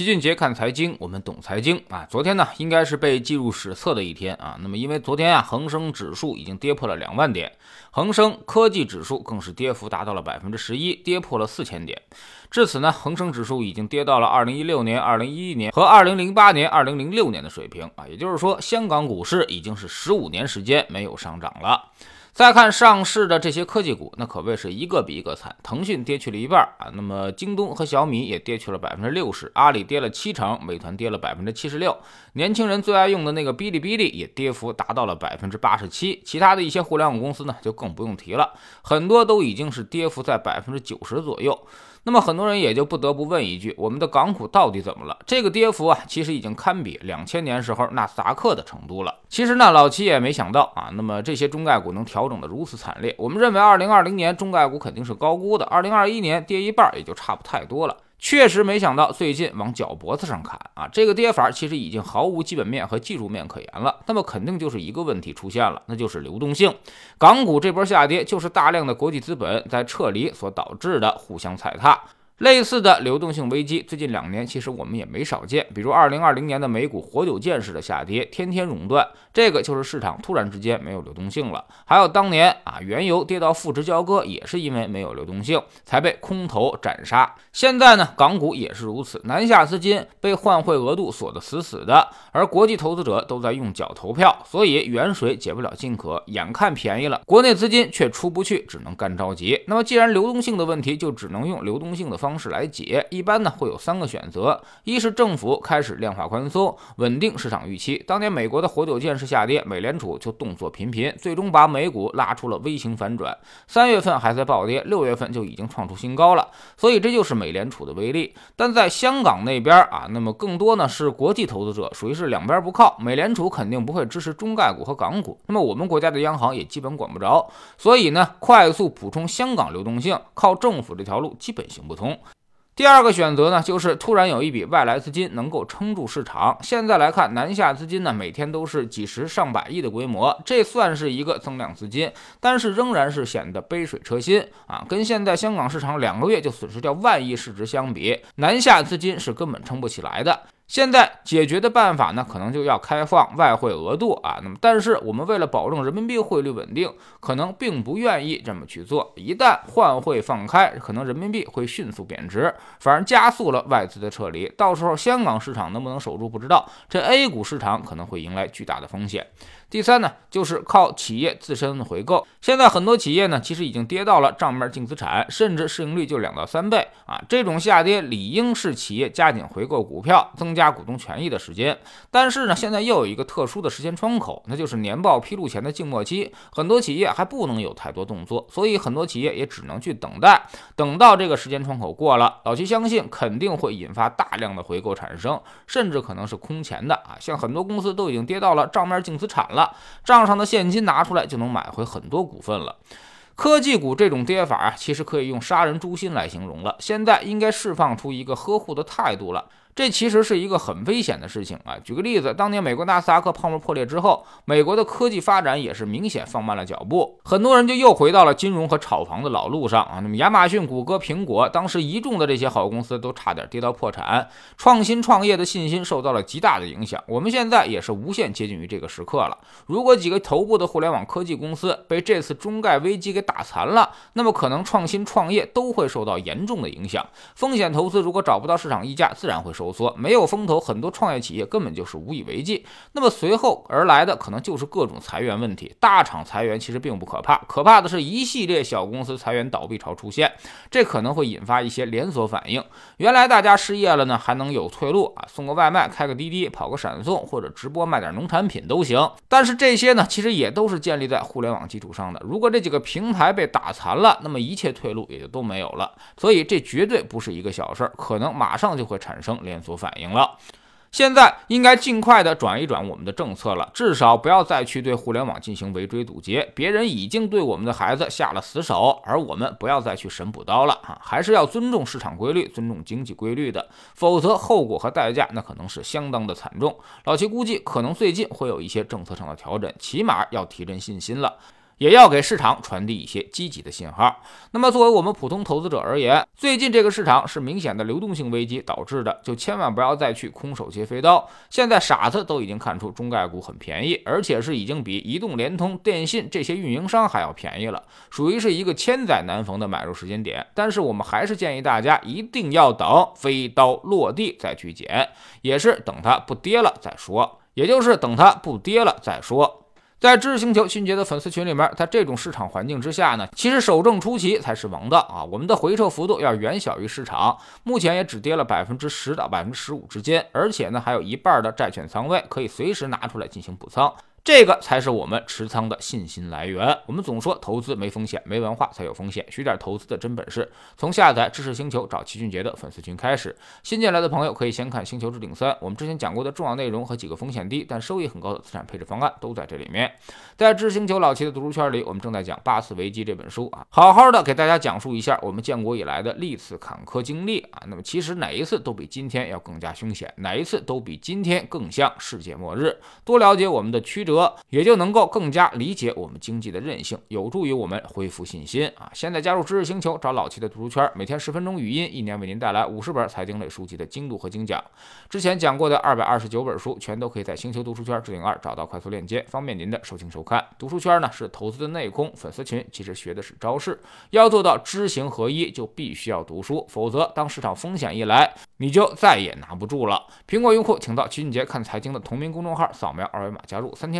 齐俊杰看财经，我们懂财经啊。昨天呢，应该是被记入史册的一天啊。那么，因为昨天啊，恒生指数已经跌破了两万点，恒生科技指数更是跌幅达到了百分之十一，跌破了四千点。至此呢，恒生指数已经跌到了二零一六年、二零一一年和二零零八年、二零零六年的水平啊。也就是说，香港股市已经是十五年时间没有上涨了。再看上市的这些科技股，那可谓是一个比一个惨。腾讯跌去了一半啊，那么京东和小米也跌去了百分之六十，阿里跌了七成，美团跌了百分之七十六，年轻人最爱用的那个哔哩哔哩也跌幅达到了百分之八十七。其他的一些互联网公司呢，就更不用提了，很多都已经是跌幅在百分之九十左右。那么很多人也就不得不问一句：我们的港股到底怎么了？这个跌幅啊，其实已经堪比两千年时候纳斯达克的程度了。其实呢，老齐也没想到啊，那么这些中概股能调整的如此惨烈。我们认为，二零二零年中概股肯定是高估的，二零二一年跌一半也就差不太多了。确实没想到最近往脚脖子上砍啊！这个跌法其实已经毫无基本面和技术面可言了。那么肯定就是一个问题出现了，那就是流动性。港股这波下跌就是大量的国际资本在撤离所导致的互相踩踏。类似的流动性危机，最近两年其实我们也没少见，比如二零二零年的美股活久见式的下跌，天天熔断，这个就是市场突然之间没有流动性了。还有当年啊，原油跌到负值交割，也是因为没有流动性，才被空头斩杀。现在呢，港股也是如此，南下资金被换汇额度锁得死死的，而国际投资者都在用脚投票，所以远水解不了近渴，眼看便宜了，国内资金却出不去，只能干着急。那么既然流动性的问题，就只能用流动性的方。方式来解，一般呢会有三个选择：一是政府开始量化宽松，稳定市场预期。当年美国的活久见式下跌，美联储就动作频频，最终把美股拉出了微型反转。三月份还在暴跌，六月份就已经创出新高了。所以这就是美联储的威力。但在香港那边啊，那么更多呢是国际投资者，属于是两边不靠。美联储肯定不会支持中概股和港股，那么我们国家的央行也基本管不着。所以呢，快速补充香港流动性，靠政府这条路基本行不通。第二个选择呢，就是突然有一笔外来资金能够撑住市场。现在来看，南下资金呢每天都是几十上百亿的规模，这算是一个增量资金，但是仍然是显得杯水车薪啊。跟现在香港市场两个月就损失掉万亿市值相比，南下资金是根本撑不起来的。现在解决的办法呢，可能就要开放外汇额度啊。那么，但是我们为了保证人民币汇率稳定，可能并不愿意这么去做。一旦换汇放开，可能人民币会迅速贬值，反而加速了外资的撤离。到时候香港市场能不能守住不知道，这 A 股市场可能会迎来巨大的风险。第三呢，就是靠企业自身的回购。现在很多企业呢，其实已经跌到了账面净资产，甚至市盈率就两到三倍啊。这种下跌理应是企业加紧回购股票，增加加股东权益的时间。但是呢，现在又有一个特殊的时间窗口，那就是年报披露前的静默期，很多企业还不能有太多动作，所以很多企业也只能去等待。等到这个时间窗口过了，老齐相信肯定会引发大量的回购产生，甚至可能是空前的啊。像很多公司都已经跌到了账面净资产了。账上的现金拿出来就能买回很多股份了。科技股这种跌法啊，其实可以用杀人诛心来形容了。现在应该释放出一个呵护的态度了。这其实是一个很危险的事情啊！举个例子，当年美国纳斯达克泡沫破裂之后，美国的科技发展也是明显放慢了脚步，很多人就又回到了金融和炒房的老路上啊。那么亚马逊、谷歌、苹果，当时一众的这些好公司都差点跌到破产，创新创业的信心受到了极大的影响。我们现在也是无限接近于这个时刻了。如果几个头部的互联网科技公司被这次中概危机给打残了，那么可能创新创业都会受到严重的影响。风险投资如果找不到市场溢价，自然会收。缩没有风投，很多创业企业根本就是无以为继。那么随后而来的可能就是各种裁员问题。大厂裁员其实并不可怕，可怕的是一系列小公司裁员倒闭潮出现，这可能会引发一些连锁反应。原来大家失业了呢，还能有退路啊，送个外卖，开个滴滴，跑个闪送，或者直播卖点农产品都行。但是这些呢，其实也都是建立在互联网基础上的。如果这几个平台被打残了，那么一切退路也就都没有了。所以这绝对不是一个小事儿，可能马上就会产生连。所反映了，现在应该尽快的转一转我们的政策了，至少不要再去对互联网进行围追堵截。别人已经对我们的孩子下了死手，而我们不要再去神补刀了啊！还是要尊重市场规律，尊重经济规律的，否则后果和代价那可能是相当的惨重。老齐估计，可能最近会有一些政策上的调整，起码要提振信心了。也要给市场传递一些积极的信号。那么，作为我们普通投资者而言，最近这个市场是明显的流动性危机导致的，就千万不要再去空手接飞刀。现在傻子都已经看出中概股很便宜，而且是已经比移动、联通、电信这些运营商还要便宜了，属于是一个千载难逢的买入时间点。但是我们还是建议大家一定要等飞刀落地再去捡，也是等它不跌了再说，也就是等它不跌了再说。在知识星球迅捷的粉丝群里面，在这种市场环境之下呢，其实守正出奇才是王道啊！我们的回撤幅度要远小于市场，目前也只跌了百分之十到百分之十五之间，而且呢还有一半的债券仓位可以随时拿出来进行补仓。这个才是我们持仓的信心来源。我们总说投资没风险，没文化才有风险。学点投资的真本事，从下载知识星球找齐俊杰的粉丝群开始。新进来的朋友可以先看《星球置顶三》，我们之前讲过的重要内容和几个风险低但收益很高的资产配置方案都在这里面。在知识星球老齐的读书圈里，我们正在讲《八次危机》这本书啊，好好的给大家讲述一下我们建国以来的历次坎坷经历啊。那么其实哪一次都比今天要更加凶险，哪一次都比今天更像世界末日。多了解我们的曲折。也就能够更加理解我们经济的韧性，有助于我们恢复信心啊！现在加入知识星球，找老齐的读书圈，每天十分钟语音，一年为您带来五十本财经类书籍的精读和精讲。之前讲过的二百二十九本书，全都可以在星球读书圈置顶二找到快速链接，方便您的收听收看。读书圈呢是投资的内功，粉丝群其实学的是招式。要做到知行合一，就必须要读书，否则当市场风险一来，你就再也拿不住了。苹果用户请到齐俊杰看财经的同名公众号，扫描二维码加入，三天